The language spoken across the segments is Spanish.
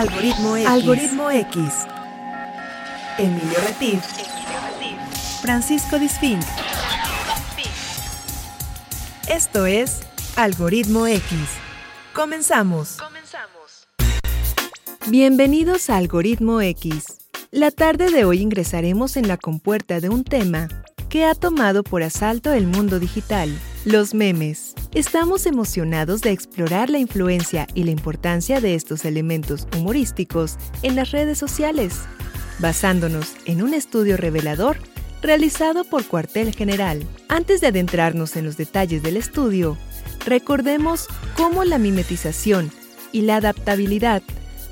Algoritmo X. Algoritmo X. Emilio Retif. Francisco Disfink. Esto es Algoritmo X. Comenzamos. Comenzamos. Bienvenidos a Algoritmo X. La tarde de hoy ingresaremos en la compuerta de un tema que ha tomado por asalto el mundo digital, los memes. Estamos emocionados de explorar la influencia y la importancia de estos elementos humorísticos en las redes sociales, basándonos en un estudio revelador realizado por Cuartel General. Antes de adentrarnos en los detalles del estudio, recordemos cómo la mimetización y la adaptabilidad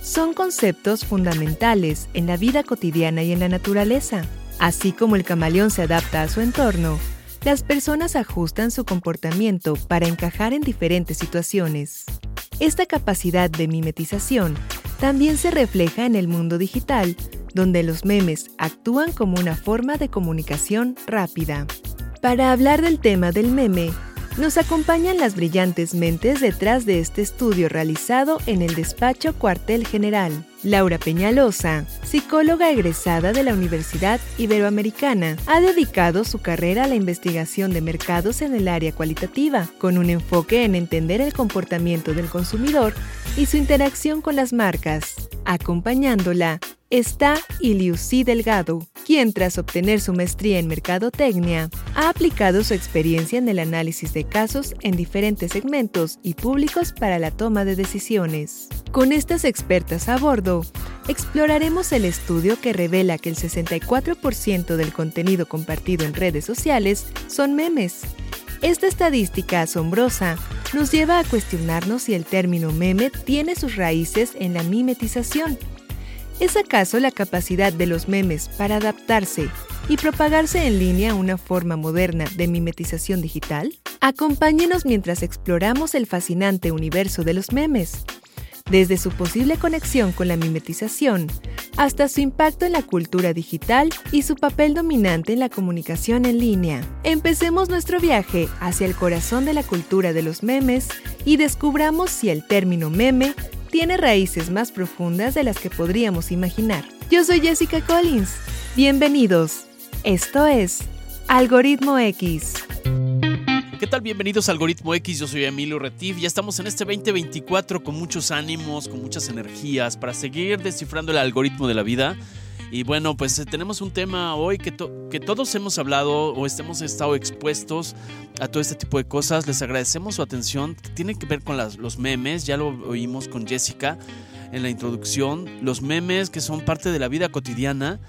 son conceptos fundamentales en la vida cotidiana y en la naturaleza. Así como el camaleón se adapta a su entorno, las personas ajustan su comportamiento para encajar en diferentes situaciones. Esta capacidad de mimetización también se refleja en el mundo digital, donde los memes actúan como una forma de comunicación rápida. Para hablar del tema del meme, nos acompañan las brillantes mentes detrás de este estudio realizado en el despacho Cuartel General. Laura Peñalosa, psicóloga egresada de la Universidad Iberoamericana, ha dedicado su carrera a la investigación de mercados en el área cualitativa, con un enfoque en entender el comportamiento del consumidor y su interacción con las marcas. Acompañándola está Iliusi Delgado, quien tras obtener su maestría en Mercadotecnia, ha aplicado su experiencia en el análisis de casos en diferentes segmentos y públicos para la toma de decisiones. Con estas expertas a bordo, exploraremos el estudio que revela que el 64% del contenido compartido en redes sociales son memes. Esta estadística asombrosa nos lleva a cuestionarnos si el término meme tiene sus raíces en la mimetización ¿Es acaso la capacidad de los memes para adaptarse y propagarse en línea una forma moderna de mimetización digital? Acompáñenos mientras exploramos el fascinante universo de los memes, desde su posible conexión con la mimetización hasta su impacto en la cultura digital y su papel dominante en la comunicación en línea. Empecemos nuestro viaje hacia el corazón de la cultura de los memes y descubramos si el término meme tiene raíces más profundas de las que podríamos imaginar. Yo soy Jessica Collins. Bienvenidos. Esto es Algoritmo X. ¿Qué tal? Bienvenidos a Algoritmo X, yo soy Emilio Retif. Ya estamos en este 2024 con muchos ánimos, con muchas energías para seguir descifrando el algoritmo de la vida y bueno, pues eh, tenemos un tema hoy que, que todos hemos hablado o hemos estado expuestos a todo este tipo de cosas. Les agradecemos su atención. Tiene que ver con los memes, ya lo oímos con Jessica en la introducción. Los memes que son parte de la vida cotidiana.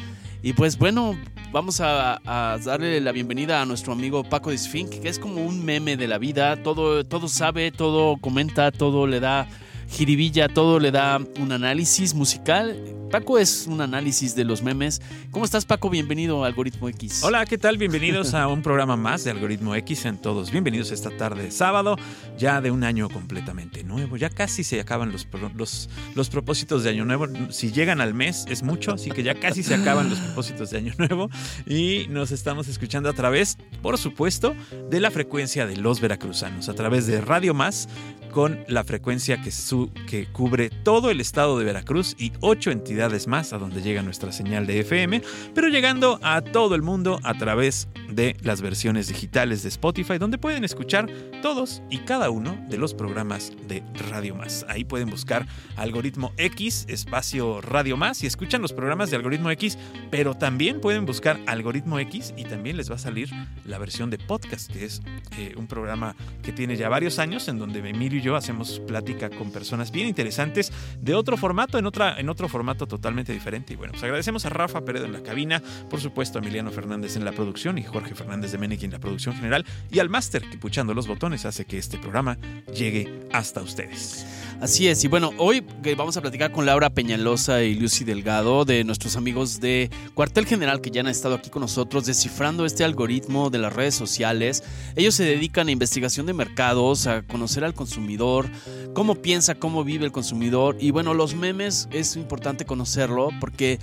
Y pues bueno, vamos a, darle la bienvenida a nuestro amigo Paco Disfink, que es como un meme de la vida. Todo, todo sabe, todo comenta, todo le da jiribilla, todo le da un análisis musical. Paco es un análisis de los memes. ¿Cómo estás, Paco? Bienvenido a Algoritmo X. Hola, ¿qué tal? Bienvenidos a un programa más de Algoritmo X. En todos bienvenidos esta tarde de sábado, ya de un año completamente nuevo. Ya casi se acaban los, los, los propósitos de Año Nuevo. Si llegan al mes es mucho, así que ya casi se acaban los propósitos de Año Nuevo. Y nos estamos escuchando a través, por supuesto, de la frecuencia de los veracruzanos, a través de Radio Más con la frecuencia que, su, que cubre todo el estado de Veracruz y ocho entidades más a donde llega nuestra señal de FM, pero llegando a todo el mundo a través de las versiones digitales de Spotify, donde pueden escuchar todos y cada uno de los programas de Radio Más. Ahí pueden buscar Algoritmo X, espacio Radio Más, y escuchan los programas de Algoritmo X, pero también pueden buscar Algoritmo X y también les va a salir la versión de podcast, que es eh, un programa que tiene ya varios años en donde Emilio y yo hacemos plática con personas bien interesantes de otro formato, en, otra, en otro formato totalmente diferente. Y bueno, pues agradecemos a Rafa Pérez en la cabina, por supuesto a Emiliano Fernández en la producción y Jorge Fernández de Menegui en la producción general y al máster que puchando los botones hace que este programa llegue hasta ustedes. Así es, y bueno, hoy vamos a platicar con Laura Peñalosa y Lucy Delgado de nuestros amigos de Cuartel General que ya han estado aquí con nosotros descifrando este algoritmo de las redes sociales. Ellos se dedican a investigación de mercados, a conocer al consumidor, cómo piensa, cómo vive el consumidor y bueno, los memes es importante conocerlo porque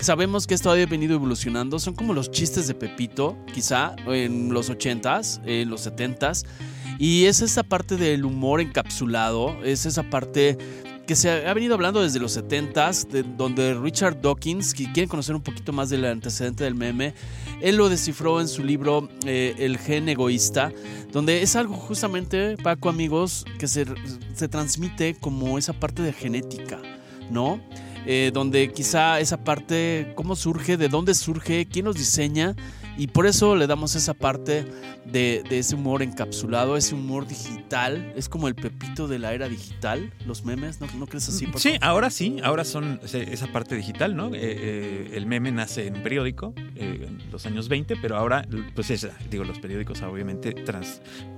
sabemos que esto ha venido evolucionando, son como los chistes de Pepito, quizá en los 80s, en los 70s y es esa parte del humor encapsulado, es esa parte que se ha venido hablando desde los 70s, de, donde Richard Dawkins, que quieren conocer un poquito más del antecedente del meme, él lo descifró en su libro eh, El gen egoísta, donde es algo justamente, Paco, amigos, que se, se transmite como esa parte de genética, ¿no? Eh, donde quizá esa parte, cómo surge, de dónde surge, quién los diseña, y por eso le damos esa parte de, ese humor encapsulado, ese humor digital. Es como el pepito de la era digital, los memes, ¿no, ¿No crees así? Sí, ahora sí, ahora son esa parte digital, ¿no? Eh, eh, el meme nace en un periódico eh, en los años 20, pero ahora, pues es, digo, los periódicos obviamente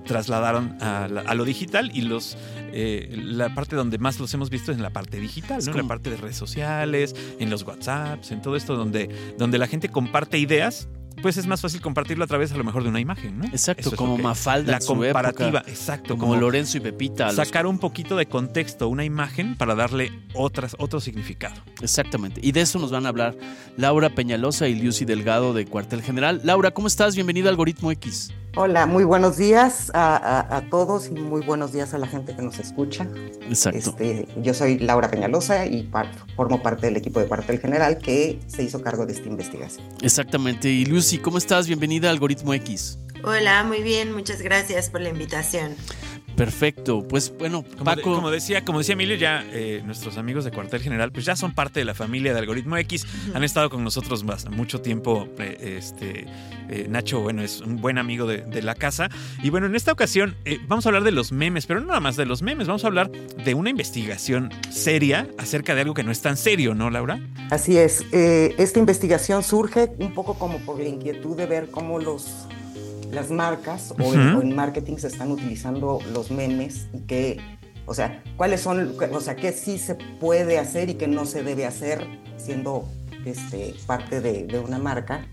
trasladaron a, lo digital y los la parte donde más los hemos visto es en la parte digital, ¿no? En la parte de redes sociales, en los WhatsApps, en todo esto donde, donde la gente comparte ideas pues es más fácil compartirlo a través a lo mejor de una imagen, ¿no? Exacto, como Mafalda. La comparativa, exacto. Como, Lorenzo y Pepita. Sacar un poquito de contexto una imagen para darle otras, otro significado. Exactamente. Y de eso nos van a hablar Laura Peñalosa y Lucy Delgado de Cuartel General. Laura, ¿cómo estás? Bienvenida a Algoritmo X. Hola, muy buenos días a, todos y muy buenos días a la gente que nos escucha. Exacto. Este, yo soy Laura Peñalosa y formo parte del equipo de Cuartel General que se hizo cargo de esta investigación. Exactamente. Y Lucy, ¿cómo estás? Bienvenida a Algoritmo X. Hola, muy bien, muchas gracias por la invitación. Perfecto, pues bueno, Paco. como decía, como decía Emilio, ya eh, nuestros amigos de Cuartel General, pues ya son parte de la familia de Algoritmo X, han estado con nosotros más, mucho tiempo. Eh, este eh, Nacho, bueno, es un buen amigo de, la casa. Y bueno, en esta ocasión vamos a hablar de los memes, pero no nada más de los memes, vamos a hablar de una investigación seria acerca de algo que no es tan serio, ¿no, Laura? Así es. esta investigación surge un poco como por la inquietud de ver cómo los las marcas o, en, marketing se están utilizando los memes y que, o sea, cuáles son, o sea, qué sí se puede hacer y qué no se debe hacer siendo este, parte de, una marca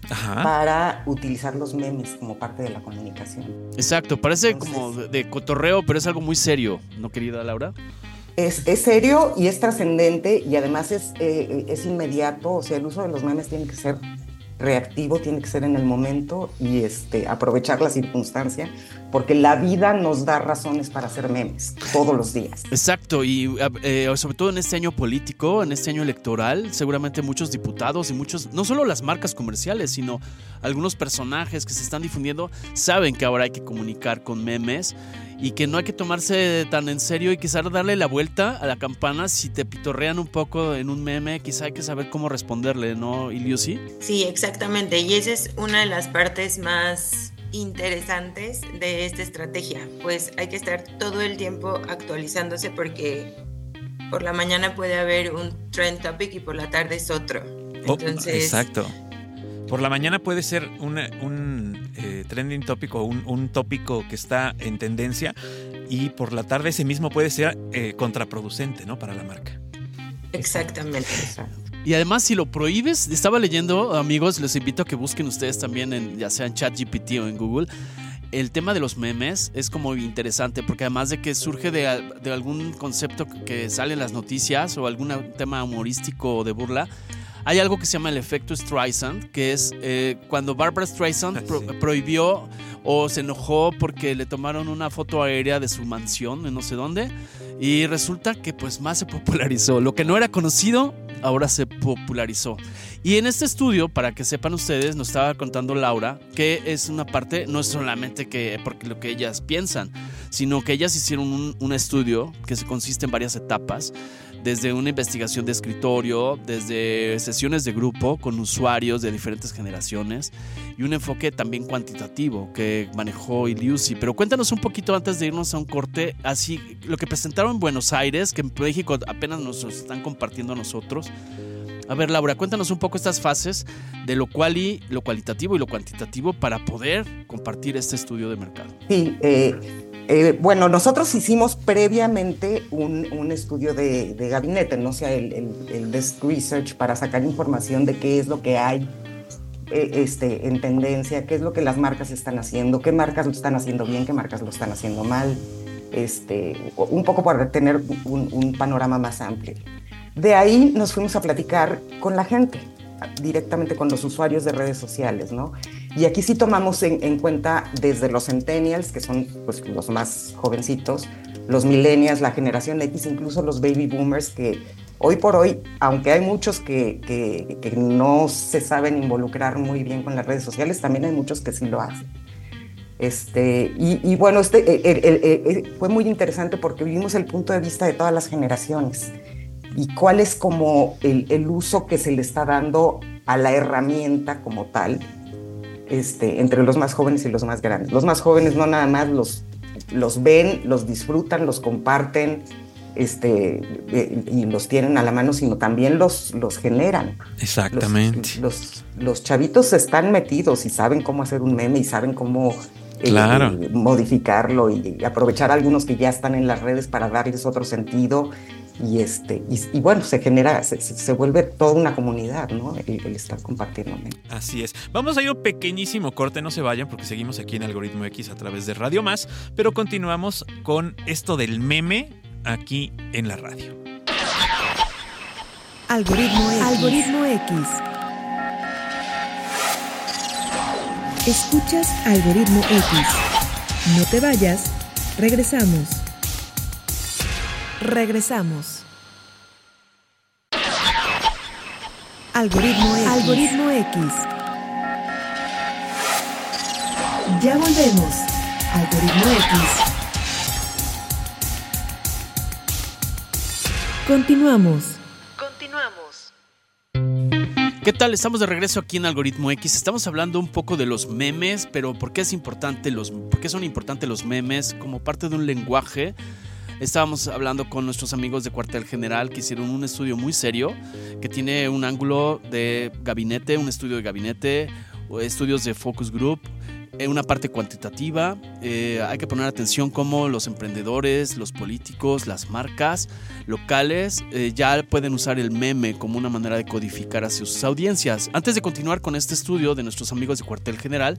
para utilizar los memes como parte de la comunicación. Exacto, parece como de, cotorreo, pero es algo muy serio, ¿no, querida Laura? Es, es serio y es trascendente y además es, eh, es inmediato, o sea, el uso de los memes tiene que ser reactivo, tiene que ser en el momento y este, aprovechar la circunstancia, porque la vida nos da razones para hacer memes todos los días. Exacto, y eh, sobre todo en este año político, en este año electoral, seguramente muchos diputados y muchos, no solo las marcas comerciales, sino algunos personajes que se están difundiendo, saben que ahora hay que comunicar con memes y que no hay que tomarse tan en serio y quizás darle la vuelta a la campana si te pitorrean un poco en un meme, quizá hay que saber cómo responderle, ¿no, Iliosi? Sí, exactamente, y esa es una de las partes más interesantes de esta estrategia, pues hay que estar todo el tiempo actualizándose porque por la mañana puede haber un trend topic y por la tarde es otro. Oh, Entonces, exacto. Por la mañana puede ser un eh, trending topic o un, tópico que está en tendencia y por la tarde ese mismo puede ser eh, contraproducente ¿no? para la marca. Exactamente. Y además, si lo prohíbes, estaba leyendo, amigos, les invito a que busquen ustedes también, en, ya sea en ChatGPT o en Google, el tema de los memes es como interesante porque además de que surge de, de, algún concepto que sale en las noticias o algún tema humorístico o de burla, hay algo que se llama el efecto Streisand, que es eh, cuando Barbara Streisand ah, prohibió o se enojó porque le tomaron una foto aérea de su mansión en no sé dónde y resulta que pues más se popularizó. Lo que no era conocido ahora se popularizó. Y en este estudio, para que sepan ustedes, nos estaba contando Laura que es una parte, no es solamente que porque lo que ellas piensan, sino que ellas hicieron un, estudio que se consiste en varias etapas desde una investigación de escritorio, desde sesiones de grupo con usuarios de diferentes generaciones y un enfoque también cuantitativo que manejó Iliusi. Pero cuéntanos un poquito antes de irnos a un corte, así lo que presentaron en Buenos Aires, que en México apenas nos están compartiendo a nosotros. A ver, Laura, cuéntanos un poco estas fases de lo cual y lo cualitativo y lo cuantitativo para poder compartir este estudio de mercado. Sí, eh, eh, bueno, nosotros hicimos previamente un, estudio de, gabinete, no sea el, el, desk research, para sacar información de qué es lo que hay eh, este, en tendencia, qué es lo que las marcas están haciendo, qué marcas lo están haciendo bien, qué marcas lo están haciendo mal, este, un poco para tener un, un panorama más amplio. De ahí nos fuimos a platicar con la gente, directamente con los usuarios de redes sociales, ¿no? Y aquí sí tomamos en, cuenta desde los centennials, que son pues, los más jovencitos, los millennials, la generación X, incluso los baby boomers, que hoy por hoy, aunque hay muchos que, no se saben involucrar muy bien con las redes sociales, también hay muchos que sí lo hacen. Este, y, bueno, este, eh, eh, eh, fue muy interesante porque vimos el punto de vista de todas las generaciones y cuál es como el uso que se le está dando a la herramienta como tal, este, entre los más jóvenes y los más grandes. Los más jóvenes no nada más los, los ven, los disfrutan, los comparten este, y los tienen a la mano, sino también los, los generan. Exactamente. Los, los, chavitos están metidos y saben cómo hacer un meme y saben cómo eh, eh, modificarlo y aprovechar algunos que ya están en las redes para darles otro sentido y este y, bueno se genera se, vuelve toda una comunidad no el, estar compartiendo. Así es. Vamos a ir un pequeñísimo corte no se vayan porque seguimos aquí en algoritmo X a través de Radio Más pero continuamos con esto del meme aquí en la radio. Algoritmo X. algoritmo X. Escuchas algoritmo X. No te vayas regresamos Regresamos. Algoritmo X. Algoritmo X. Ya volvemos. Algoritmo X. Continuamos. Continuamos. ¿Qué tal? Estamos de regreso aquí en Algoritmo X. Estamos hablando un poco de los memes, pero ¿por qué es importante los por qué son importantes los memes como parte de un lenguaje Estábamos hablando con nuestros amigos de Cuartel General que hicieron un estudio muy serio que tiene un ángulo de gabinete, un estudio de gabinete, estudios de focus group, eh, una parte cuantitativa. Eh, hay que poner atención cómo los emprendedores, los políticos, las marcas locales eh, ya pueden usar el meme como una manera de codificar a sus audiencias. Antes de continuar con este estudio de nuestros amigos de Cuartel General,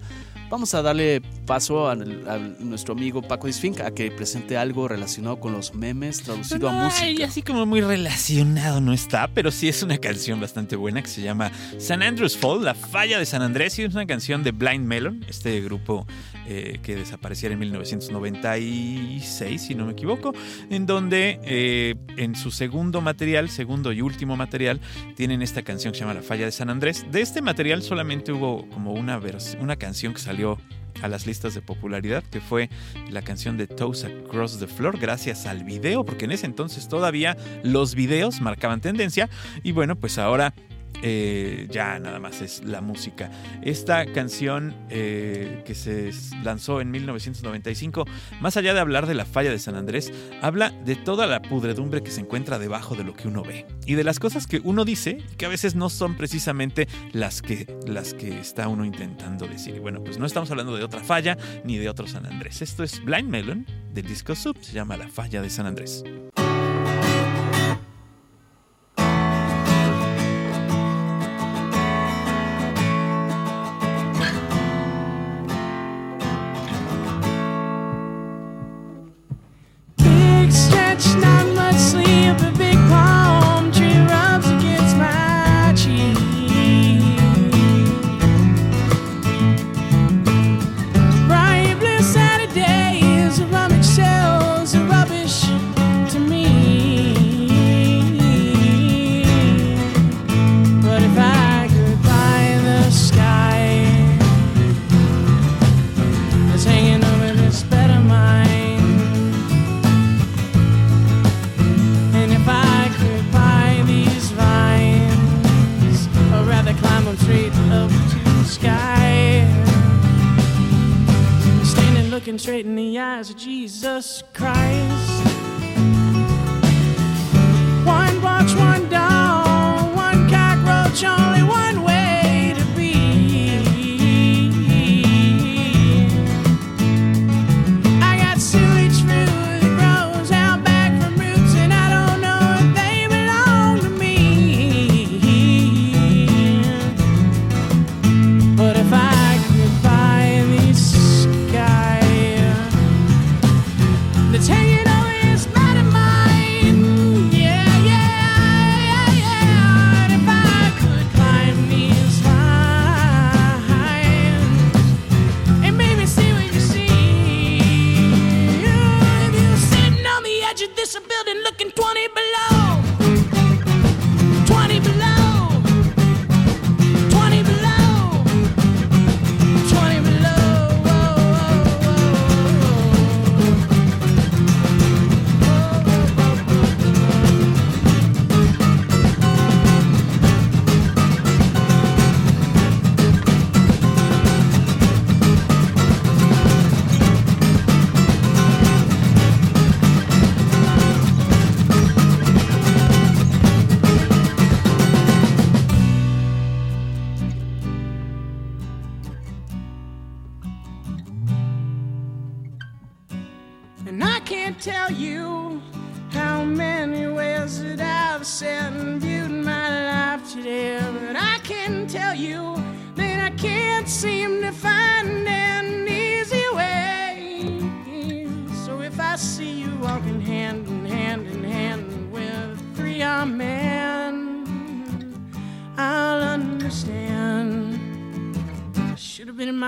vamos a darle paso a, nuestro amigo Paco Disfink a que presente algo relacionado con los memes traducido a música. así como muy relacionado no está, pero sí es una canción bastante buena que se llama San Andrews Fall, la falla de San Andrés, y es una canción de Blind Melon, este grupo eh, que desapareciera en 1996, si no me equivoco, en donde eh, en su segundo material, segundo y último material, tienen esta canción que se llama La Falla de San Andrés. De este material solamente hubo como una, una canción que salió a las listas de popularidad, que fue la canción de Toes Across the Floor, gracias al video, porque en ese entonces todavía los videos marcaban tendencia. Y bueno, pues ahora eh, ya nada más es la música. Esta canción eh, que se lanzó en 1995, más allá de hablar de la falla de San Andrés, habla de toda la pudredumbre que se encuentra debajo de lo que uno ve y de las cosas que uno dice que a veces no son precisamente las que, las que está uno intentando decir. Y bueno, pues no estamos hablando de otra falla ni de otro San Andrés. Esto es Blind Melon del disco Sub, se llama La falla de San Andrés. much, not much sleep. as Jesus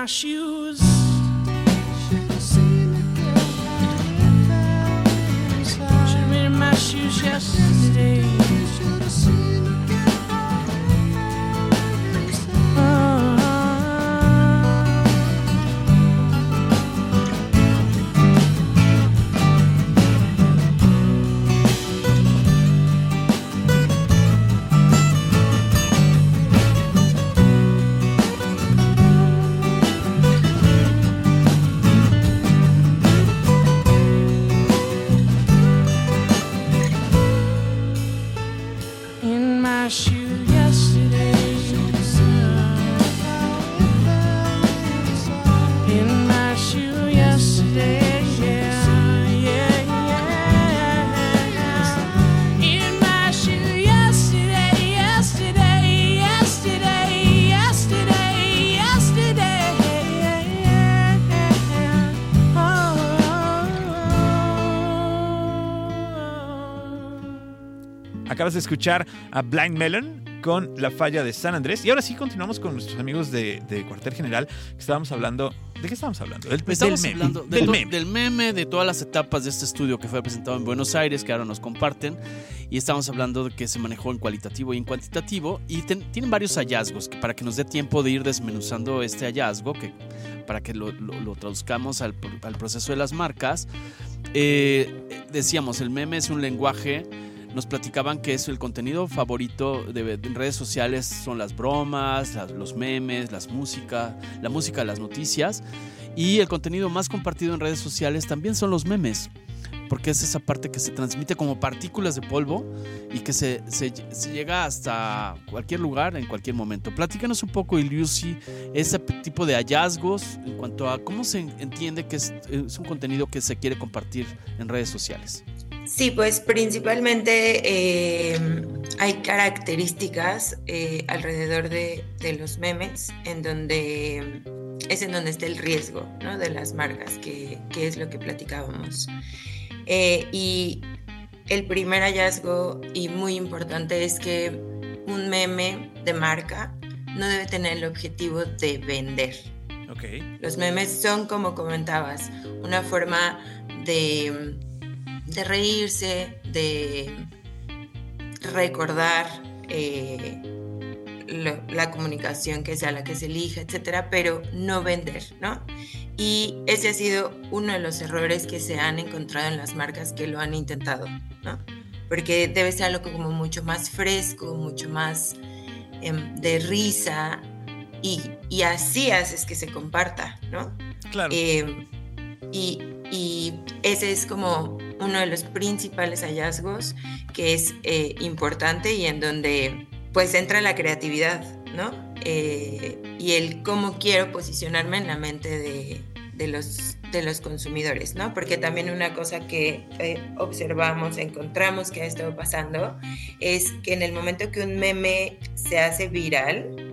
crush you. Acabas de escuchar a Blind Melon con La Falla de San Andrés. Y ahora sí continuamos con nuestros amigos de, de Cuartel General, que estábamos hablando. ¿De qué estábamos hablando? Del, Estamos del meme. hablando de del to- meme. del meme, de todas las etapas de este estudio que fue presentado en Buenos Aires, que ahora nos comparten. Y estamos hablando de que se manejó en cualitativo y en cuantitativo. Y ten- tienen varios hallazgos que para que nos dé tiempo de ir desmenuzando este hallazgo, que para que lo, lo- lo traduzcamos al, al proceso de las marcas. Eh, decíamos, el meme es un lenguaje. Nos platicaban que es el contenido favorito de, de redes sociales son las bromas, los memes, las músicas, la música, las noticias. Y el contenido más compartido en redes sociales también son los memes, porque es esa parte que se transmite como partículas de polvo y que se, llega hasta cualquier lugar en cualquier momento. Platícanos un poco, Iliusi, ese tipo de hallazgos en cuanto a cómo se entiende que es un contenido que se quiere compartir en redes sociales. Sí, pues principalmente eh, hay características eh, alrededor de, de los memes en donde es en donde está el riesgo ¿no? de las marcas, que, que es lo que platicábamos. Eh, y el primer hallazgo y muy importante es que un meme de marca no debe tener el objetivo de vender. Ok. Los memes son, como comentabas, una forma de, de reírse, de recordar eh, lo- la comunicación que sea la que se elija, etcétera, pero no vender, ¿no? Y ese ha sido uno de los errores que se han encontrado en las marcas que lo han intentado, ¿no? Porque debe ser algo como mucho más fresco, mucho más em, de risa, y, y así haces que se comparta, ¿no? Claro. Eh, y, y ese es como uno de los principales hallazgos que es eh, importante y en donde pues entra la creatividad, ¿no? Eh, y el cómo quiero posicionarme en la mente de, de los, de los consumidores, ¿no? Porque también una cosa que eh, observamos, encontramos que ha estado pasando, es que en el momento que un meme se hace viral,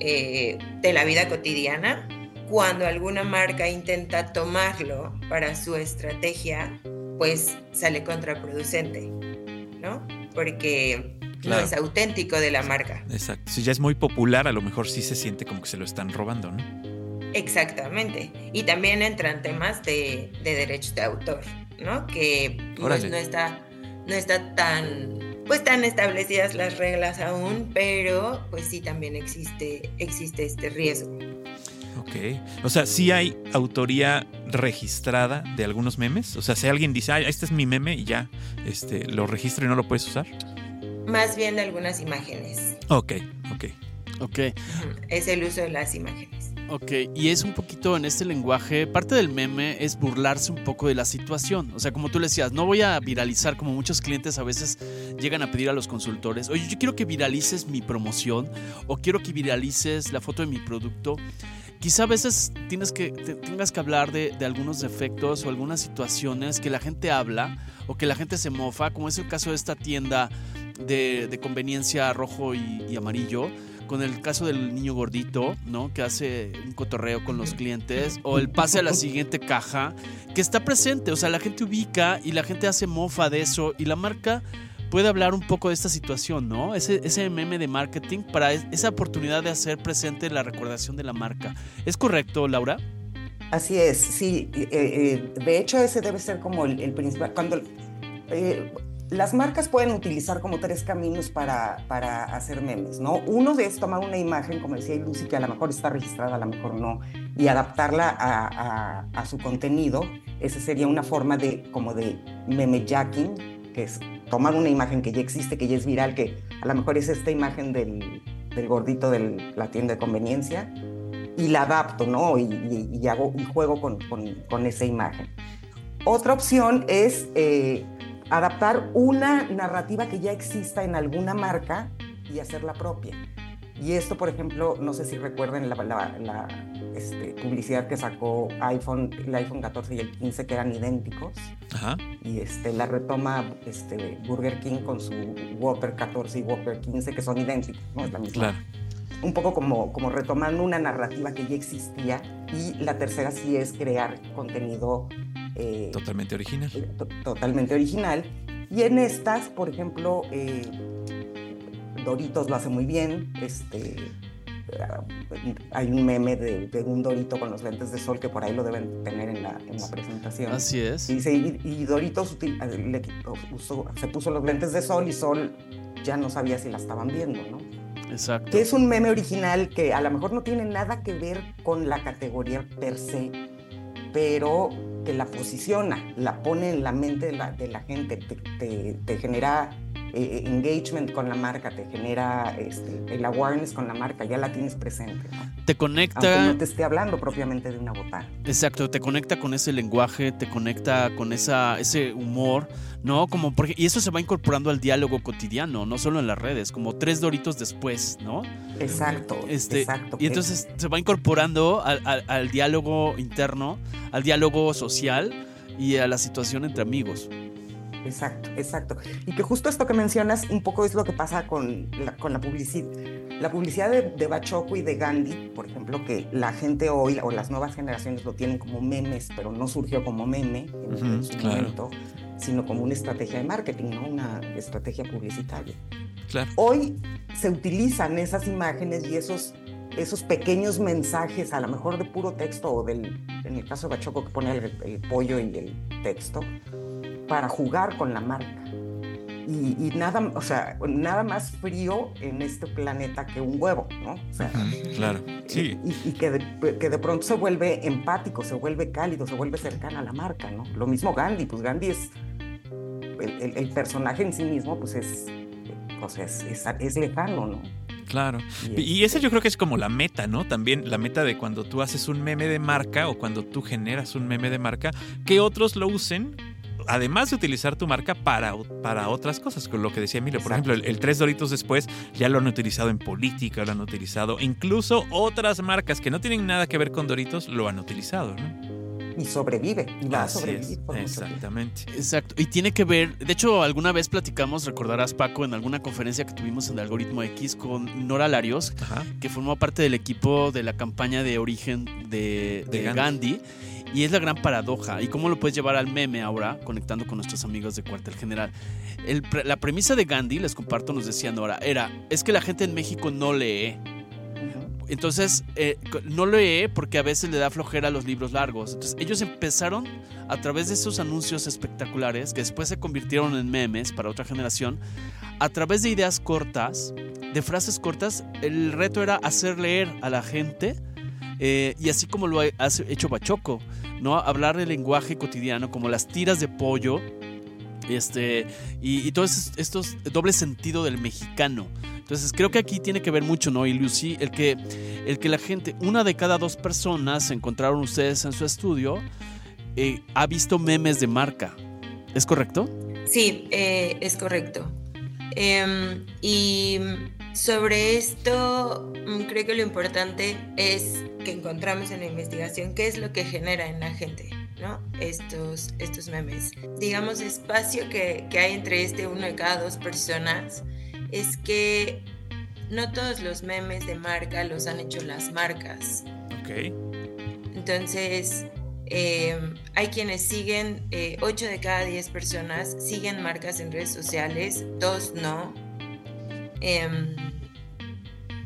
eh, de la vida cotidiana, cuando alguna marca intenta tomarlo para su estrategia, pues sale contraproducente, ¿no? Porque Claro. no es auténtico de la marca. Exacto. Si ya es muy popular, a lo mejor sí se siente como que se lo están robando, ¿no? Exactamente. Y también entran temas de, de derechos de autor, ¿no? Que pues, no está, no está tan, pues tan establecidas las reglas aún, pero pues sí también existe, existe este riesgo. Ok. O sea, sí hay autoría registrada de algunos memes. O sea, si alguien dice, ay, este es mi meme y ya, este, lo registro y no lo puedes usar. Más bien de algunas imágenes. Ok, ok. Ok. Es el uso de las imágenes. Ok, y es un poquito en este lenguaje, parte del meme es burlarse un poco de la situación. O sea, como tú le decías, no voy a viralizar como muchos clientes a veces llegan a pedir a los consultores, oye, yo quiero que viralices mi promoción o quiero que viralices la foto de mi producto. quizá a veces tienes que, te- tengas que hablar de, de algunos defectos o algunas situaciones que la gente habla o que la gente se mofa, como es el caso de esta tienda de, de conveniencia rojo y, y amarillo, con el caso del niño gordito, ¿no? Que hace un cotorreo con los clientes, o el pase a la siguiente caja, que está presente, o sea, la gente ubica y la gente hace mofa de eso y la marca puede hablar un poco de esta situación, ¿no? Ese, ese meme de marketing para es- esa oportunidad de hacer presente la recordación de la marca. ¿Es correcto, Laura? Así es, sí. eh, eh, de hecho, ese debe ser como el, el principal. Cuando eh, las marcas pueden utilizar como tres caminos para, para hacer memes, ¿no? Uno es tomar una imagen, como decía Lucy, que a lo mejor está registrada, a lo mejor no, y adaptarla a, a- su contenido. Esa sería una forma de como de meme jacking, que es tomar una imagen que ya existe, que ya es viral, que a lo mejor es esta imagen del, del gordito de la tienda de conveniencia, y la adapto, ¿no? Y, hago y juego con, con- con esa imagen. Otra opción es eh, adaptar una narrativa que ya exista en alguna marca y hacerla propia. Y esto, por ejemplo, no sé si recuerden la, la- la, este, publicidad que sacó iPhone, el iPhone 14 y el 15, que eran idénticos. Ajá. Y este, la retoma este, Burger King con su Whopper 14 y Whopper 15, que son idénticos, ¿no? Es la misma Claro. Un poco como, como retomando una narrativa que ya existía y la tercera sí es crear contenido eh, Totalmente original. to- totalmente original. Y en estas, por ejemplo, eh, Doritos lo hace muy bien. Este, eh, hay un meme de, de un Dorito con los lentes de sol que por ahí lo deben tener en la, en la presentación. Así es. Y, y, y Doritos util- le quitó- usó- se puso los lentes de sol y Sol ya no sabía si la estaban viendo, ¿no? Que es un meme original que a lo mejor no tiene nada que ver con la categoría per se, pero que la posiciona, la pone en la mente de la, de la gente, te, te- te genera eh, engagement con la marca, te genera este, el awareness con la marca, ya la tienes presente, ¿no? Te aunque conecta. no te esté hablando propiamente de una botana. Exacto, te conecta con ese lenguaje, te conecta con esa, ese humor, ¿no? Como porque, y eso se va incorporando al diálogo cotidiano, no solo en las redes, como tres doritos después, ¿no? Exacto, Este, exacto. Y entonces se va incorporando al, al- al diálogo interno, al diálogo social y a la situación entre amigos. Exacto, exacto. Y que justo esto que mencionas un poco es lo que pasa con la, con la publicidad. La publicidad de, de Bachoco y de Gandhi, por ejemplo, que la gente hoy o las nuevas generaciones lo tienen como memes, pero no surgió como meme en, su claro. momento, sino como una estrategia de marketing, ¿no? Una estrategia publicitaria. Claro. Hoy se utilizan esas imágenes y esos, esos pequeños mensajes, a lo mejor de puro texto o del, en el caso de Bachoco que pone el, el pollo y el texto, para jugar con la marca. Y, y nada, o sea, nada más frío en este planeta que un huevo, ¿no? O sea, Ujú, Claro. Sí. y, y que, de, que de pronto se vuelve empático, se vuelve cálido, se vuelve cercana a la marca, ¿no? Lo mismo Gandhi, pues Gandhi es, el, el- el personaje en sí mismo, pues es, sea, es, es, es lejano, ¿no? Claro. Y esa yo creo que es como la meta, ¿no? También la meta de cuando tú haces un meme de marca o cuando tú generas un meme de marca, que otros lo usen, además de utilizar tu marca para, para otras cosas, con lo que decía Emilio. Por Exacto. ejemplo, el, el Tres Doritos después ya lo han utilizado en política, lo han utilizado, incluso otras marcas que no tienen nada que ver con Doritos lo han utilizado, ¿no? Y sobrevive, y va a Así sobrevivir por exactamente. Exacto. Y tiene que ver, de hecho, alguna vez platicamos, recordarás Paco, en alguna conferencia que tuvimos en el Algoritmo X con Nora Larios, Ajá. que formó parte del equipo de la campaña de origen de, De de Gandhi. Gandhi. Y es la gran paradoja. ¿Y cómo lo puedes llevar al meme ahora, conectando con nuestros amigos de Cuartel General? El la premisa de Gandhi, les comparto, nos decía Nora, era, es que la gente en México no lee. Entonces, eh, no lee porque a veces le da flojera a los libros largos. Entonces, ellos empezaron a través de esos anuncios espectaculares, que después se convirtieron en memes para otra generación, a través de ideas cortas, de frases cortas, el reto era hacer leer a la gente, eh, y así como lo ha ha hecho Bachoco, ¿no? Hablar el lenguaje cotidiano, como las tiras de pollo, este, y, y todos estos- doble sentido del mexicano. Entonces creo que aquí tiene que ver mucho, ¿no? Y Lucy, el que, el que la gente, una de cada dos personas, encontraron ustedes en su estudio, eh, ha visto memes de marca. ¿Es correcto? Sí, eh, es correcto. Em, y sobre esto, mm, creo que lo importante es que encontramos en la investigación qué es lo que genera en la gente, ¿no? Estos, estos memes. Digamos, espacio que, que hay entre este uno de cada dos personas es que no todos los memes de marca los han hecho las marcas. Ok. Entonces, eh, hay quienes siguen, eh, 8 de cada 10 personas siguen marcas en redes sociales, dos no. Em,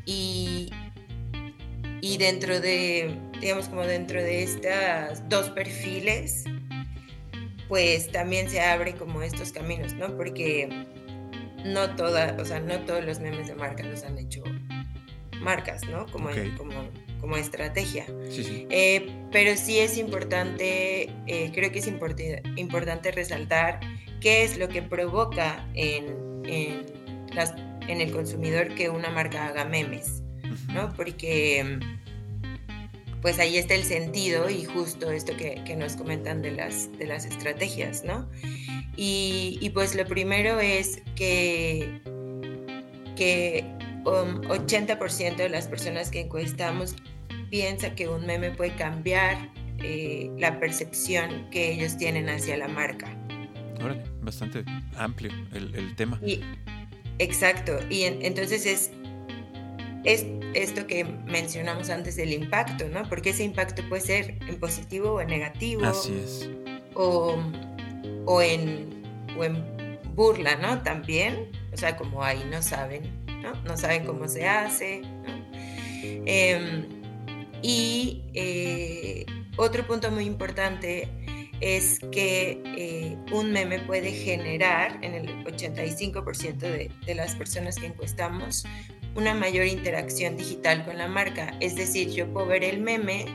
y, y dentro de, digamos como dentro de estas dos perfiles, pues también se abre como estos caminos, ¿no? Porque no toda, o sea, no todos los memes de marca los han hecho marcas, ¿no? Como, como, como estrategia. Sí, sí. Eh, pero sí es importante, eh, creo que es importi- importante resaltar qué es lo que provoca en, en las- en el consumidor que una marca haga memes. ¿no? Porque pues ahí está el sentido y justo esto que, que nos comentan de las, de las estrategias, ¿no? Y, y, pues lo primero es que, que um, 80% de las personas que encuestamos piensa que un meme puede cambiar eh, la percepción que ellos tienen hacia la marca. Órale, bastante amplio el, el tema. Y, exacto, y en- entonces es, es esto que mencionamos antes del impacto, ¿no? Porque ese impacto puede ser en positivo o en negativo. Así es. o, o en, o en burla, ¿no? También, o sea, como ahí no saben, ¿no? No saben cómo se hace, ¿no? Em, y eh, otro punto muy importante es que eh, un meme puede generar en el 85% de, de las personas que encuestamos una mayor interacción digital con la marca. Es decir, yo puedo ver el meme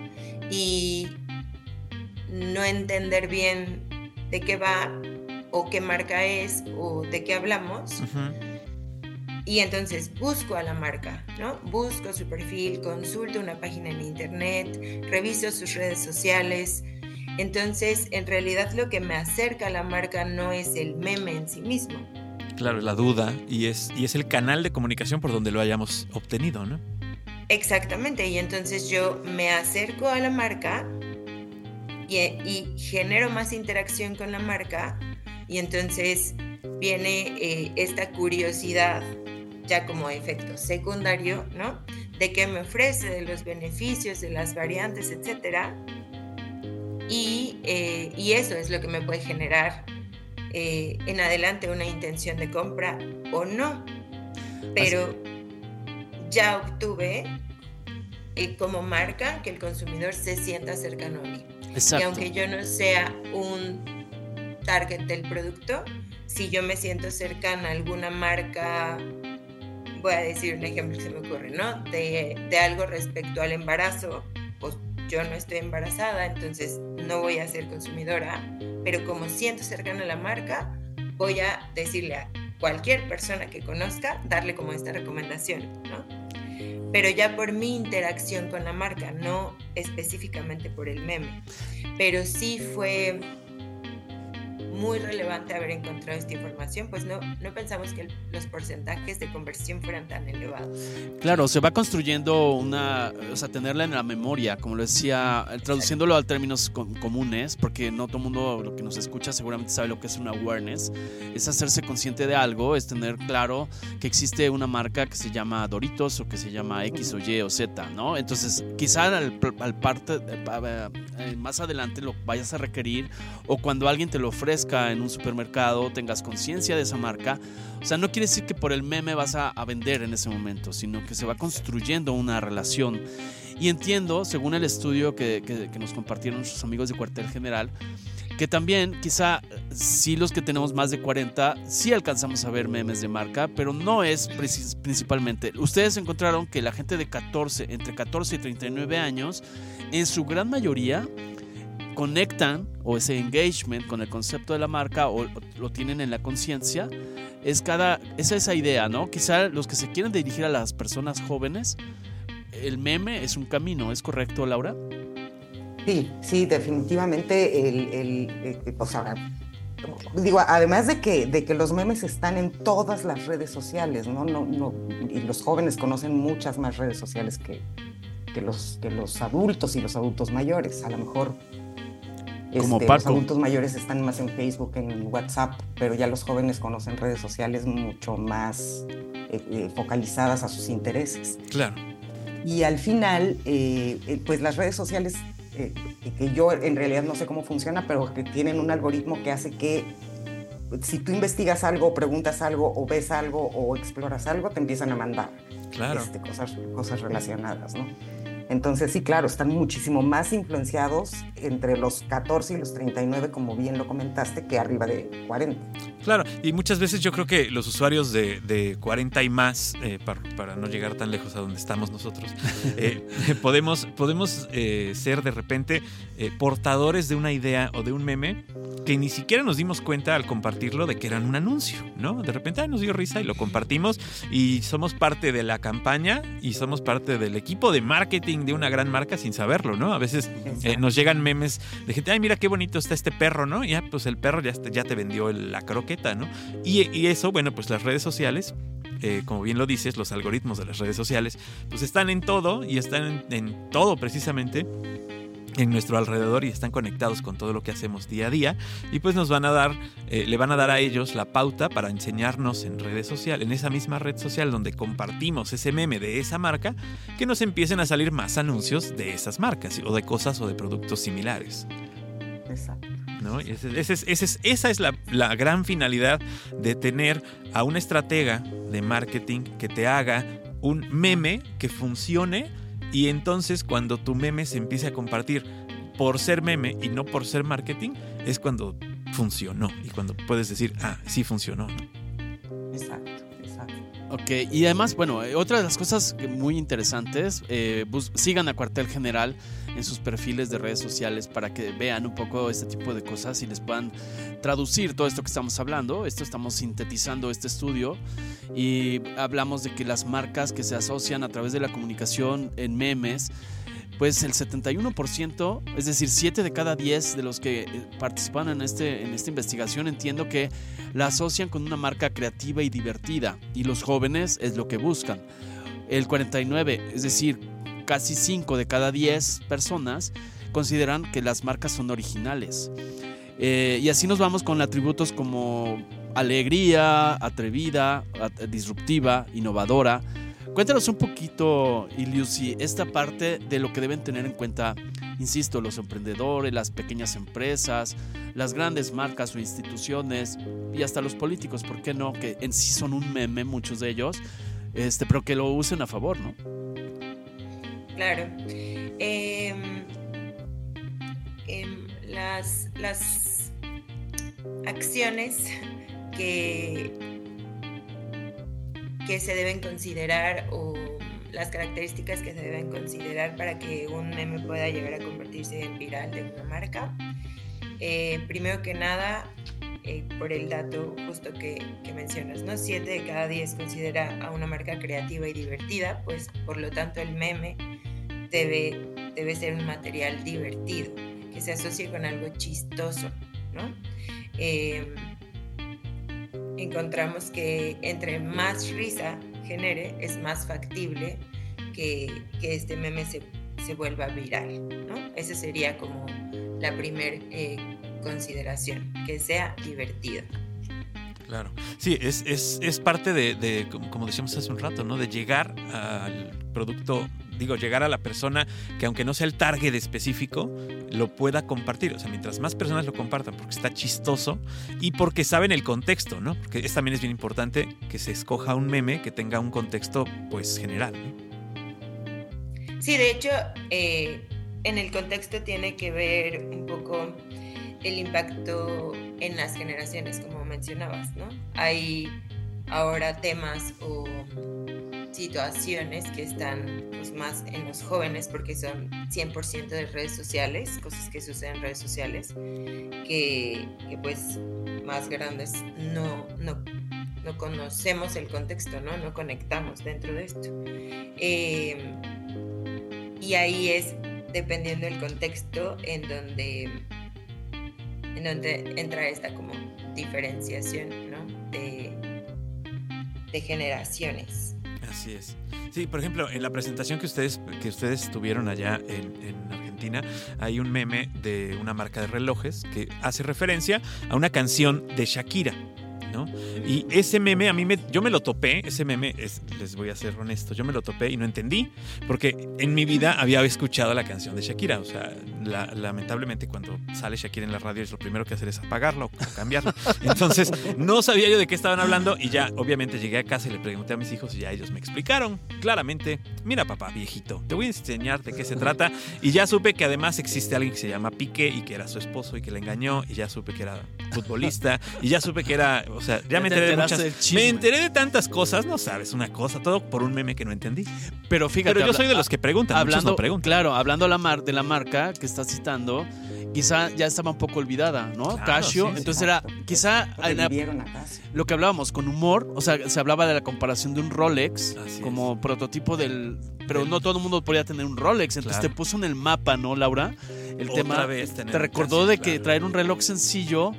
y no entender bien de qué va o qué marca es o de qué hablamos. Y entonces busco a la marca, ¿no? Busco su perfil, consulto una página en internet, reviso sus redes sociales. Entonces, en realidad lo que me acerca a la marca no es el meme en sí mismo. Claro, la duda y es, y es el canal de comunicación por donde lo hayamos obtenido, ¿no? Exactamente, y entonces yo me acerco a la marca y, y genero más interacción con la marca y entonces viene eh, esta curiosidad ya como efecto secundario, ¿no? De qué me ofrece, de los beneficios, de las variantes, etcétera. Y, eh, y eso es lo que me puede generar eh, en adelante una intención de compra o no. Pero ya obtuve eh, como marca que el consumidor se sienta cercano a mí. Y Exacto. aunque yo no sea un target del producto, si yo me siento cercana a alguna marca, voy a decir un ejemplo que se me ocurre, ¿no? De, de algo respecto al embarazo, pues yo no estoy embarazada, entonces no voy a ser consumidora, pero como siento cercana a la marca, voy a decirle a cualquier persona que conozca, darle como esta recomendación, ¿no? Pero ya por mi interacción con la marca, no específicamente por el meme. Pero sí fue muy relevante haber encontrado esta información, pues no, no pensamos que el- los porcentajes de conversión fueran tan elevados. Claro, se va construyendo una, o sea, tenerla en la memoria, como lo decía, eh, traduciéndolo a términos com- comunes, porque no todo el mundo lo que nos escucha seguramente sabe lo que es una awareness, es hacerse consciente de algo, es tener claro que existe una marca que se llama Doritos o que se llama X o Y o Z, ¿no? Entonces, quizá al, al parte, eh, eh, más adelante lo vayas a requerir o cuando alguien te lo ofrezca en un supermercado, tengas conciencia de esa marca. O sea, no quiere decir que por el meme vas a, a vender en ese momento, sino que se va construyendo una relación. Y entiendo, según el estudio que, que- que nos compartieron nuestros amigos de Cuartel General, que también quizá sí los que tenemos más de 40 sí alcanzamos a ver memes de marca, pero no es principalmente. Ustedes encontraron que la gente de 14, entre 14 y 39 años, en su gran mayoría conectan o ese engagement con el concepto de la marca o, lo tienen en la conciencia es cada es esa idea, ¿no? Quizá los que se quieren dirigir a las personas jóvenes el meme es un camino, ¿es correcto, Laura? Sí, sí, definitivamente el, el- o sea, digo, además de que, de que los memes están en todas las redes sociales, ¿no? No, no, y los jóvenes conocen muchas más redes sociales que, que, los, que los adultos y los adultos mayores. A lo mejor Como este, los adultos mayores están más en Facebook, en WhatsApp, pero ya los jóvenes conocen redes sociales mucho más eh, eh, focalizadas a sus intereses. Claro. Y al final, eh, eh, pues las redes sociales, eh, que yo en realidad no sé cómo funciona, pero que tienen un algoritmo que hace que si tú investigas algo, preguntas algo, o ves algo, o exploras algo, te empiezan a mandar Claro. este, cosas, cosas relacionadas, ¿no? Entonces, sí, claro, están muchísimo más influenciados entre los 14 y los 39, como bien lo comentaste, que arriba de 40. Claro, y muchas veces yo creo que los usuarios de, de 40 y más, eh, para, para no llegar tan lejos a donde estamos nosotros, eh, podemos, podemos eh, ser de repente portadores de una idea o de un meme que ni siquiera nos dimos cuenta al compartirlo de que eran un anuncio, ¿no? De repente ah, nos dio risa y lo compartimos y somos parte de la campaña y somos parte del equipo de marketing de una gran marca sin saberlo, ¿no? A veces nos llegan memes de gente, ay, mira qué bonito está este perro, ¿no? Ya, pues el perro ya te, ya te vendió el- la croqueta, Y, eso, bueno, pues las redes sociales, eh, como bien lo dices, los algoritmos de las redes sociales, pues están en todo y están en, en todo precisamente en nuestro alrededor y están conectados con todo lo que hacemos día a día y pues nos van a dar, eh, le van a dar a ellos la pauta para enseñarnos en redes sociales, en esa misma red social donde compartimos ese meme de esa marca, que nos empiecen a salir más anuncios de esas marcas o de cosas o de productos similares. Exacto. ¿No? Ese- ese ese esa es la, la gran finalidad de tener a un estratega de marketing que te haga un meme que funcione y entonces cuando tu meme se empiece a compartir por ser meme y no por ser marketing, es cuando funcionó y cuando puedes decir, ah, sí funcionó. ¿no? Exacto, exacto. Ok, y además, bueno, eh, otra de las cosas muy interesantes, eh, bus- sigan a Cuartel General en sus perfiles de redes sociales para que vean un poco este tipo de cosas y les puedan traducir todo esto que estamos hablando. Esto estamos sintetizando este estudio y hablamos de que las marcas que se asocian a través de la comunicación en memes, pues el 71%, es decir, 7 de cada 10 de los que eh, participan en, este, en esta investigación, entiendo que la asocian con una marca creativa y divertida y los jóvenes es lo que buscan. El 49, es decir, casi 5 de cada 10 personas consideran que las marcas son originales. Eh, y así nos vamos con atributos como alegría, atrevida, at- disruptiva, innovadora. Cuéntanos un poquito, Iliusi, esta parte de lo que deben tener en cuenta, insisto, los emprendedores, las pequeñas empresas, las grandes marcas o instituciones y hasta los políticos, ¿por qué no? Que en sí son un meme, muchos de ellos, este, pero que lo usen a favor, ¿no? Claro. Em, em, las, las acciones que, que se deben considerar o las características que se deben considerar para que un meme pueda llegar a convertirse en viral de una marca. Eh, primero que nada, eh, por el dato justo que, que mencionas, ¿no? 7 de cada 10 considera a una marca creativa y divertida, pues por lo tanto el meme debe, debe ser un material divertido, que se asocie con algo chistoso, ¿no? Eh, encontramos que entre más risa genere, es más factible que, que este meme se, se vuelva viral, ¿no? Esa sería como la primera consideración, que sea divertido. Claro. Sí, es, es, es parte de, de, como decíamos hace un rato, ¿no? De llegar al producto, digo, llegar a la persona que aunque no sea el target específico, lo pueda compartir. O sea, mientras más personas lo compartan, porque está chistoso y porque saben el contexto, ¿no? Porque es, también es bien importante que se escoja un meme que tenga un contexto, pues, general. Sí, de hecho, eh, en el contexto tiene que ver un poco el impacto en las generaciones, como mencionabas, ¿no? Hay ahora temas o situaciones que están pues, más en los jóvenes porque son 100% de redes sociales, cosas que suceden en redes sociales, que, que pues más grandes no, no, no conocemos el contexto, ¿no? No conectamos dentro de esto. Eh, y ahí es dependiendo del contexto en donde en donde entra esta como diferenciación, ¿no? De, generaciones. Así es. Sí, por ejemplo, en la presentación que ustedes, que ustedes tuvieron allá en Argentina, hay un meme de una marca de relojes que hace referencia a una canción de Shakira. ¿No? Y ese meme a mí me, yo me lo topé, ese meme, es, les voy a ser honesto, yo me lo topé y no entendí, porque en mi vida había escuchado la canción de Shakira, o sea, la- lamentablemente cuando sale Shakira en la radio es lo primero que hacer es apagarlo o cambiarlo. Entonces no sabía yo de qué estaban hablando y ya obviamente llegué a casa y le pregunté a mis hijos y ya ellos me explicaron claramente, mira papá viejito, te voy a enseñar de qué se trata y ya supe que además existe alguien que se llama Piqué y que era su esposo y que le engañó y ya supe que era futbolista y ya supe que era, sea, ya, Ya me te enteré de muchas, del chisme. me enteré de tantas cosas, no sabes, una cosa, todo por un meme que no entendí. Pero fíjate, Pero yo habla- soy de los que preguntan, hablando, no preguntan. claro, hablando la mar, de la marca que estás citando, quizá ya estaba un poco olvidada, ¿no? Claro, Casio, sí, sí. entonces era, Exacto. quizá en la- Revivieron a Casio. lo que hablábamos con humor, o sea, se hablaba de la comparación de un Rolex Así como prototipo del... Pero Del- no todo el mundo podía tener un Rolex, entonces Claro. te puso en el mapa, ¿no, Laura? El Otra tema vez tener te recordó de que claro. traer un reloj sencillo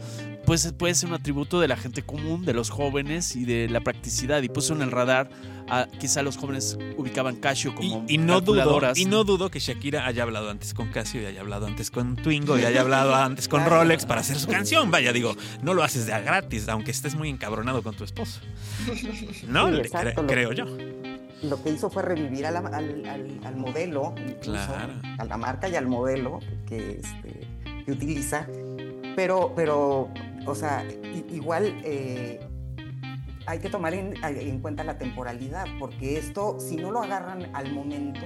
pues puede ser un atributo de la gente común, de los jóvenes y de la practicidad y puso en el radar a quizá los jóvenes ubicaban Casio Y, como y no dudo, y no dudo que Shakira haya hablado antes con Casio y haya hablado antes con Twingo y haya hablado antes con. Rolex para hacer su canción. Vaya, digo, no lo haces de a gratis, aunque estés muy encabronado con tu esposo. No, Sí, Le- exacto, cre- lo- creo yo. Lo que hizo fue revivir a la- al, al- al modelo, incluso, Claro. a la marca y al modelo que, este, que utiliza. Pero, pero, o sea, igual eh, hay que tomar en, en cuenta la temporalidad, porque esto, si no lo agarran al momento,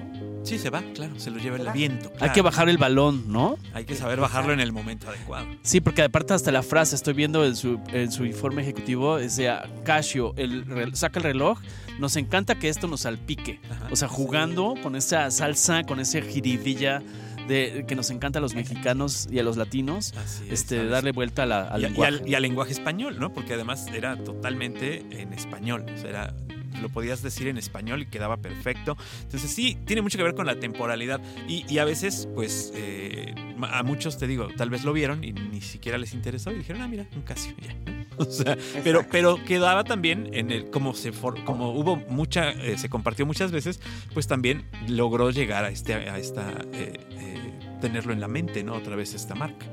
Sí, se va, claro, se lo lleva el va. viento. Hay claro. que bajar el balón, ¿no? Hay que saber bajarlo en el momento adecuado. Sí, porque aparte hasta la frase, estoy viendo en su, en su informe ejecutivo, es de ah, Casio, el, rel- saca el reloj, nos encanta que esto nos salpique. Ajá. O sea, jugando con esa salsa, con esa giridilla de, que nos encanta a los mexicanos y a los latinos, Así es, este, ¿sabes? darle vuelta a la, al y, y lenguaje. al, y al lenguaje español, ¿no? Porque además era totalmente en español. O sea, era- lo podías decir en español y quedaba perfecto. Entonces sí, tiene mucho que ver con la temporalidad. Y, y a veces, pues, eh, a muchos, te digo, tal vez lo vieron y ni siquiera les interesó y dijeron, ah, mira, un Casio, ya. O sea, pero, pero quedaba también en el, como se for- como hubo mucha, eh, se compartió muchas veces, pues también logró llegar a este, a esta, eh, eh, tenerlo en la mente, ¿no? Otra vez esta marca.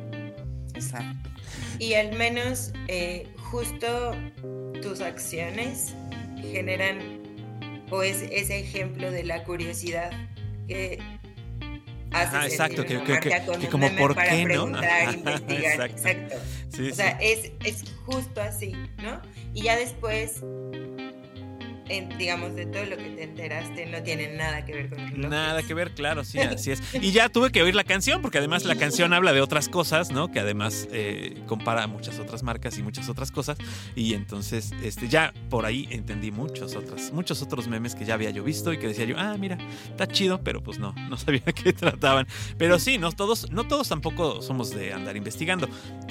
exacto. Y al menos justo tus acciones generan o es ese ejemplo de la curiosidad que hace Ajá, exacto, que- que- que- que como, ¿por para qué no? Ajá, investigar, exacto. exacto. Sí, O sea, es, es justo así, ¿no? Y ya después, en- digamos, de todo lo que te enteraste, no tiene nada que ver con relojes. Nada que ver, claro, sí, así es. Y ya tuve que oír la canción, porque además la canción habla de otras cosas, ¿no? Que además eh, compara muchas otras marcas y muchas otras cosas. Y entonces, este, ya por ahí entendí muchos otros, muchos otros memes que ya había yo visto y que decía yo, ah, mira, está chido, pero pues no, no sabía de qué trataban. Pero sí, no todos, no todos tampoco somos de andar investigando,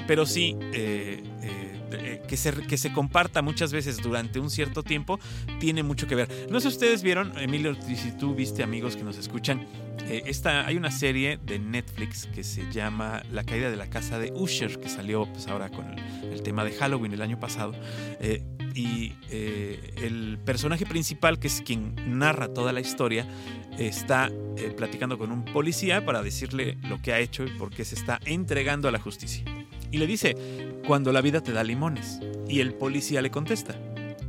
pero sí. eh, eh, eh, que, se, que se comparta muchas veces durante un cierto tiempo tiene mucho que ver. No sé si ustedes vieron, Emilio, si tú viste amigos que nos escuchan, eh, esta, hay una serie de Netflix que se llama La caída de la casa de Usher, que salió pues ahora con el, tema de Halloween el año pasado. Eh, y el personaje principal, que es quien narra toda la historia, está platicando con un policía para decirle lo que ha hecho y por qué se está entregando a la justicia. Y le dice, cuando la vida te da limones. Y el policía le contesta,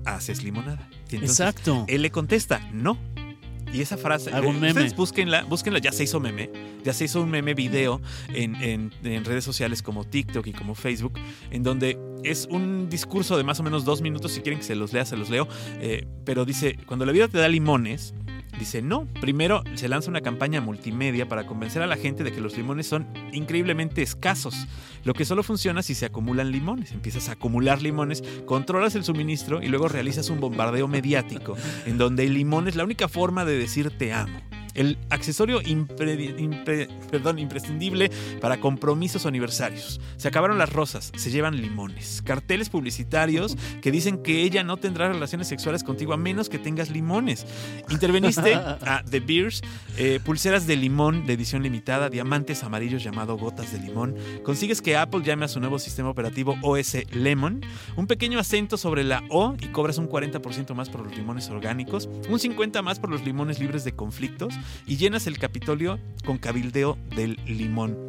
haces limonada. Y entonces Exacto. él le contesta, no. Y esa frase, Hago un eh, meme. ustedes búsquenla, búsquenla, ya se hizo meme, ya se hizo un meme video en, en- en redes sociales como TikTok y como Facebook, en donde es un discurso de más o menos dos minutos, si quieren que se los lea, se los leo, eh, pero dice, cuando la vida te da limones, dice, no, primero se lanza una campaña multimedia para convencer a la gente de que los limones son increíblemente escasos, lo que solo funciona si se acumulan limones, empiezas a acumular limones, controlas el suministro y luego realizas un bombardeo mediático en donde el limón es la única forma de decir te amo. El accesorio perdón, imprescindible para compromisos o aniversarios. Se acabaron las rosas, se llevan limones. Carteles publicitarios que dicen que ella no tendrá relaciones sexuales contigo a menos que tengas limones. Interveniste a The Beers, eh, pulseras de limón de edición limitada, diamantes amarillos llamado gotas de limón. Consigues que Apple llame a su nuevo sistema operativo OS Lemon, un pequeño acento sobre la O y cobras un 40% más por los limones orgánicos, un 50% más por los limones libres de conflictos y llenas el Capitolio con cabildeo del limón.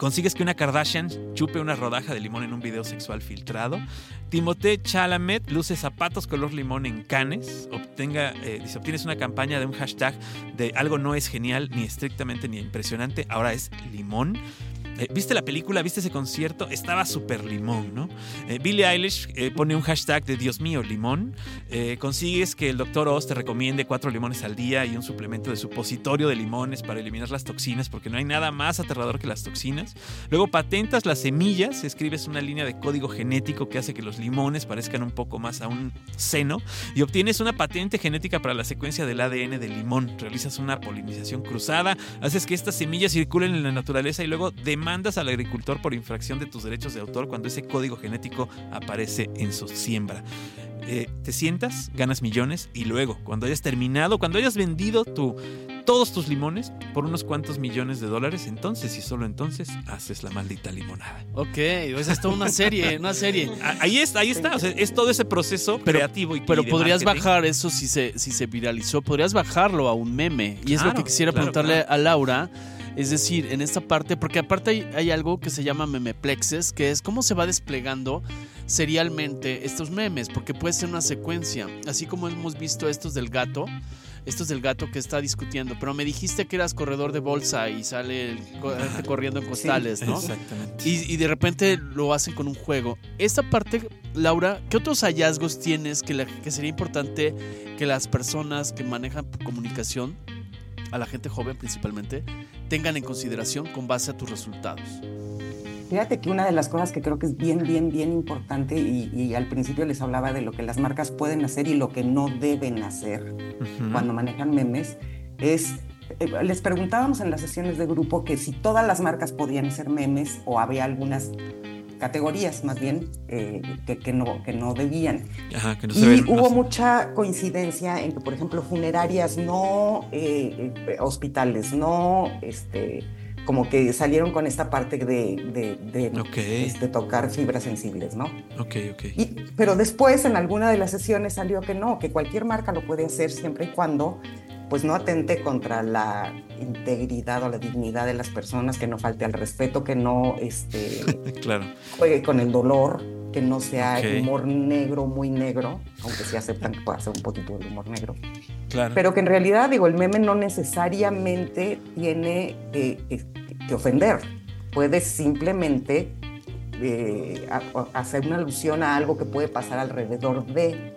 Consigues que una Kardashian chupe una rodaja de limón en un video sexual filtrado. Timothée Chalamet luce zapatos color limón en canes. Obtenga, eh, obtienes una campaña de un hashtag de algo no es genial, ni estrictamente, ni impresionante. Ahora es limón. Eh, ¿Viste la película? ¿Viste ese concierto? Estaba súper limón, ¿no? Eh, Billie Eilish eh, pone un hashtag de Dios mío, limón. Consigues que el Dr. Oz te recomiende cuatro limones al día y un suplemento de supositorio de limones para eliminar las toxinas, porque no hay nada más aterrador que las toxinas. Luego patentas las semillas, escribes una línea de código genético que hace que los limones parezcan un poco más a un seno y obtienes una patente genética para la secuencia del ADN del limón. Realizas una polinización cruzada, haces que estas semillas circulen en la naturaleza y luego demandas al agricultor por infracción de tus derechos de autor cuando ese código genético aparece en su siembra. Eh, te sientas, ganas millones y luego, cuando hayas terminado, cuando hayas vendido tu, todos tus limones por unos cuantos millones de dólares, entonces y solo entonces haces la maldita limonada. Ok, esa es toda una serie, una serie. Ah, Ahí está, ahí está. O sea, es todo ese proceso Pero- creativo y Pero y podrías marketing. bajar eso si se, si se viralizó, podrías bajarlo a un meme. Y es lo que quisiera claro, preguntarle claro. a Laura. Es decir, en esta parte, porque aparte hay, hay algo que se llama memeplexes, que es cómo se va desplegando serialmente estos memes, porque puede ser una secuencia, así como hemos visto estos del gato, estos del gato que está discutiendo, pero me dijiste que eras corredor de bolsa y sale corriendo en costales, ¿no? Exactamente. Y, y de repente lo hacen con un juego. Esta parte, Laura, ¿qué otros hallazgos tienes que, la- que sería importante que las personas que manejan comunicación, a la gente joven principalmente, tengan en consideración con base a tus resultados? Fíjate que una de las cosas que creo que es bien, bien, bien importante, y, y al principio les hablaba de lo que las marcas pueden hacer y lo que no deben hacer cuando manejan memes, es, eh, les preguntábamos en las sesiones de grupo que si todas las marcas podían hacer memes o había algunas categorías más bien eh, que, que no, que no debían. Ajá, que no se Y ven, hubo no sé. mucha coincidencia en que, por ejemplo, funerarias, no eh, hospitales, no, este, como que salieron con esta parte de, de, de, Ok. este, tocar fibras sensibles, ¿no? Ok, ok. Y- pero después, en alguna de las sesiones salió que no, que cualquier marca lo puede hacer siempre y cuando pues no atente contra la integridad o la dignidad de las personas, que no falte al respeto, que no este, claro. juegue con el dolor, que no sea Ok. humor negro, muy negro, aunque sí aceptan que pueda ser un poquito de humor negro. Claro. Pero que en realidad, digo, el meme no necesariamente tiene que, que- que ofender. Puede simplemente eh, a- a- hacer una alusión a algo que puede pasar alrededor de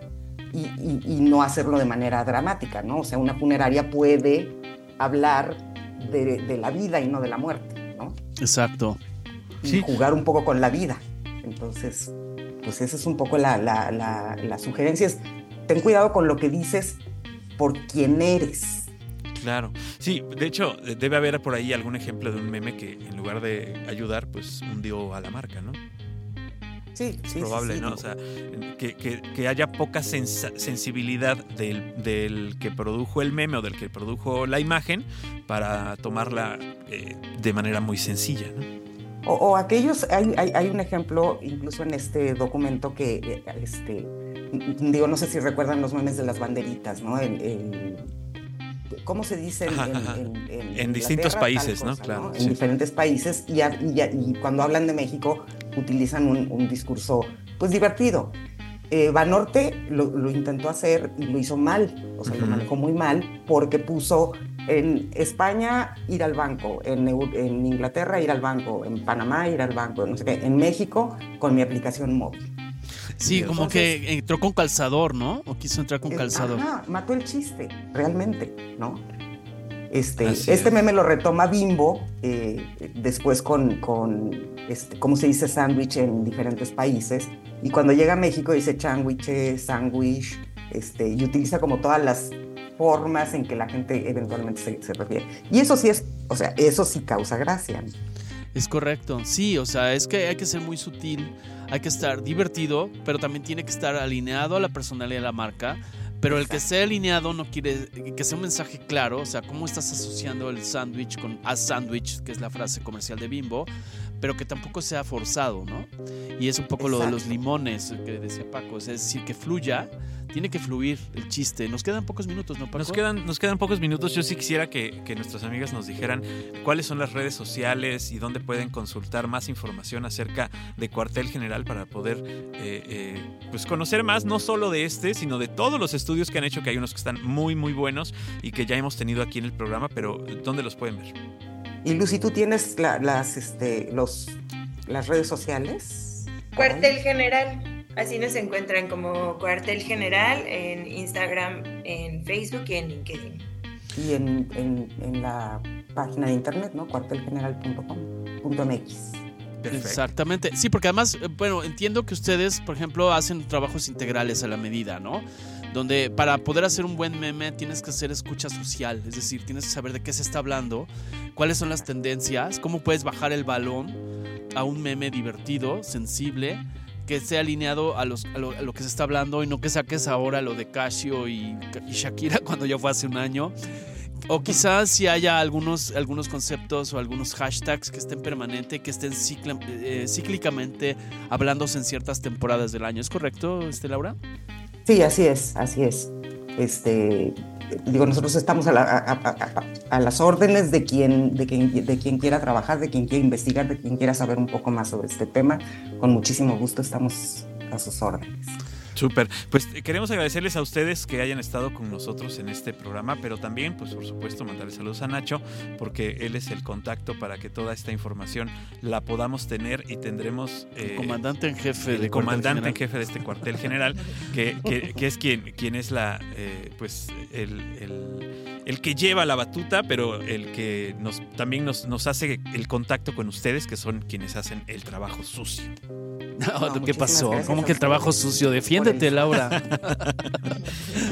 y, y- y no hacerlo de manera dramática, ¿no? O sea, una funeraria puede hablar de, de la vida y no de la muerte, ¿no? Exacto. y Sí. jugar un poco con la vida. Entonces, pues esa es un poco la, la, la, la sugerencia. Es, ten cuidado con lo que dices por quién eres. Claro. Sí, de hecho, debe haber por ahí algún ejemplo de un meme que en lugar de ayudar, pues hundió a la marca, ¿no? Sí, Es sí, probable, sí, sí, ¿no? O sea, que, que- que haya poca sensibilidad del, del que produjo el meme o del que produjo la imagen para tomarla eh, de manera muy sencilla, ¿no? O, o aquellos, hay, hay, hay un ejemplo incluso en este documento que, eh, este, digo, no sé si recuerdan los memes de las banderitas, ¿no? El, el- ¿Cómo se dice? En, Ajá, en- ajá. en- en En distintos países, ¿no? Claro, En sí. diferentes países y, y y cuando hablan de México utilizan un, un discurso, pues divertido. Eh, Banorte lo, lo intentó hacer y lo hizo mal, o sea, lo manejó muy mal porque puso en España ir al banco, en, en Inglaterra ir al banco, en Panamá ir al banco, no sé qué, en México con mi aplicación móvil. Sí, como que entró con calzador, ¿no? O quiso entrar con Eh, calzador. ajá, mató el chiste, realmente, ¿no? Este, Así este es. meme lo retoma Bimbo eh, después con, con este, ¿cómo se dice sándwich en diferentes países? Y cuando llega a México dice sándwich, sándwich, este, y utiliza como todas las formas en que la gente eventualmente se, se refiere. Y eso sí es, o sea, eso sí causa gracia. ¿no? Es correcto, sí, o sea, es que hay que ser muy sutil, hay que estar divertido, pero también tiene que estar alineado a la personalidad de la marca. Pero el que esté alineado no quiere que sea un mensaje claro, o sea, cómo estás asociando el sándwich con a sándwich, que es la frase comercial de Bimbo, pero que tampoco sea forzado, ¿no? Y es un poco lo de los Exacto. limones que decía Paco, es decir, que fluya, tiene que fluir el chiste. Nos quedan pocos minutos, ¿no, Paco? Nos quedan, nos quedan pocos minutos. Yo sí quisiera que, que nuestras amigas nos dijeran cuáles son las redes sociales y dónde pueden consultar más información acerca de Cuartel General para poder eh, eh, pues conocer más, no solo de este, sino de todos los estudios que han hecho, que hay unos que están muy, muy buenos y que ya hemos tenido aquí en el programa, pero ¿dónde los pueden ver? Y Lucy, ¿tú tienes la- las, este, los, las redes sociales? Cuartel General. Así nos encuentran como Cuartel General en Instagram, en Facebook y en LinkedIn. Y en, en, en la página de internet, ¿no? cuartelgeneral.com.mx. Exactamente. Sí, porque además, eh, bueno, entiendo que ustedes, por ejemplo, hacen trabajos integrales a la medida, ¿no? Donde para poder hacer un buen meme tienes que hacer escucha social, es decir, tienes que saber de qué se está hablando, cuáles son las tendencias, cómo puedes bajar el balón a un meme divertido, sensible, que esté alineado a, lo que se está hablando y no que saques ahora lo de Casio y, y Shakira cuando ya fue hace un año. O quizás si haya algunos, algunos conceptos o algunos hashtags que estén permanente, que estén cicla- eh, cíclicamente hablándose en ciertas temporadas del año. ¿Es correcto, este, Laura? Sí, así es, así es. Este, digo, nosotros estamos a, la- a- a- a- a las órdenes de quien, de, quien, de quien quiera trabajar, de quien quiera investigar, de quien quiera saber un poco más sobre este tema. Con muchísimo gusto estamos a sus órdenes. Súper. Pues queremos agradecerles a ustedes que hayan estado con nosotros en este programa, pero también, pues por supuesto, mandarles saludos a Nacho, porque él es el contacto para que toda esta información la podamos tener y tendremos... eh, comandante en jefe el de comandante en jefe de este cuartel general, que, que- que es quien, quien es la, eh, pues, el, el- el que lleva la batuta, pero el que nos, también nos, nos hace el contacto con ustedes, que son quienes hacen el trabajo sucio. No, No, ¿Qué pasó? gracias ¿Cómo que el trabajo sucio? Defiéndete, Laura.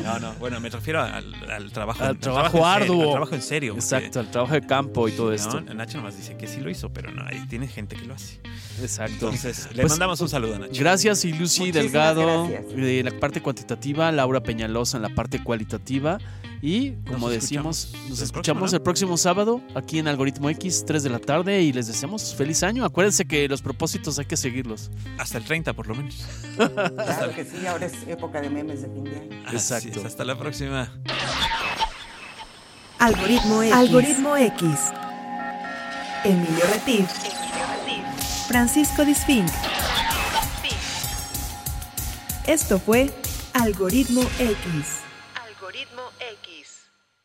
No, no, bueno, me refiero al, al trabajo, Al trabajo serio, arduo. al trabajo en serio. Exacto, el trabajo de campo y todo ¿no? esto. Nacho nomás dice que sí lo hizo, pero no, ahí tiene gente que lo hace. Exacto. Entonces, le Pues, mandamos un saludo a Nacho. Gracias, y Lucy Muchísimas Delgado gracias. de la parte cuantitativa, Laura Peñalosa en la parte cualitativa. Y como Nos decimos, escuchamos nos el escuchamos próximo, ¿no? el próximo sábado aquí en Algoritmo X, 3 de la tarde. Y les deseamos feliz año. Acuérdense que los propósitos hay que seguirlos. Hasta el 30 por lo menos. Claro que sí, ahora es época de memes de fin de año. Así Exacto. es, hasta la próxima. Algoritmo X. Algoritmo X. Emilio Retif. Francisco Disfink. Esto fue. Algoritmo X.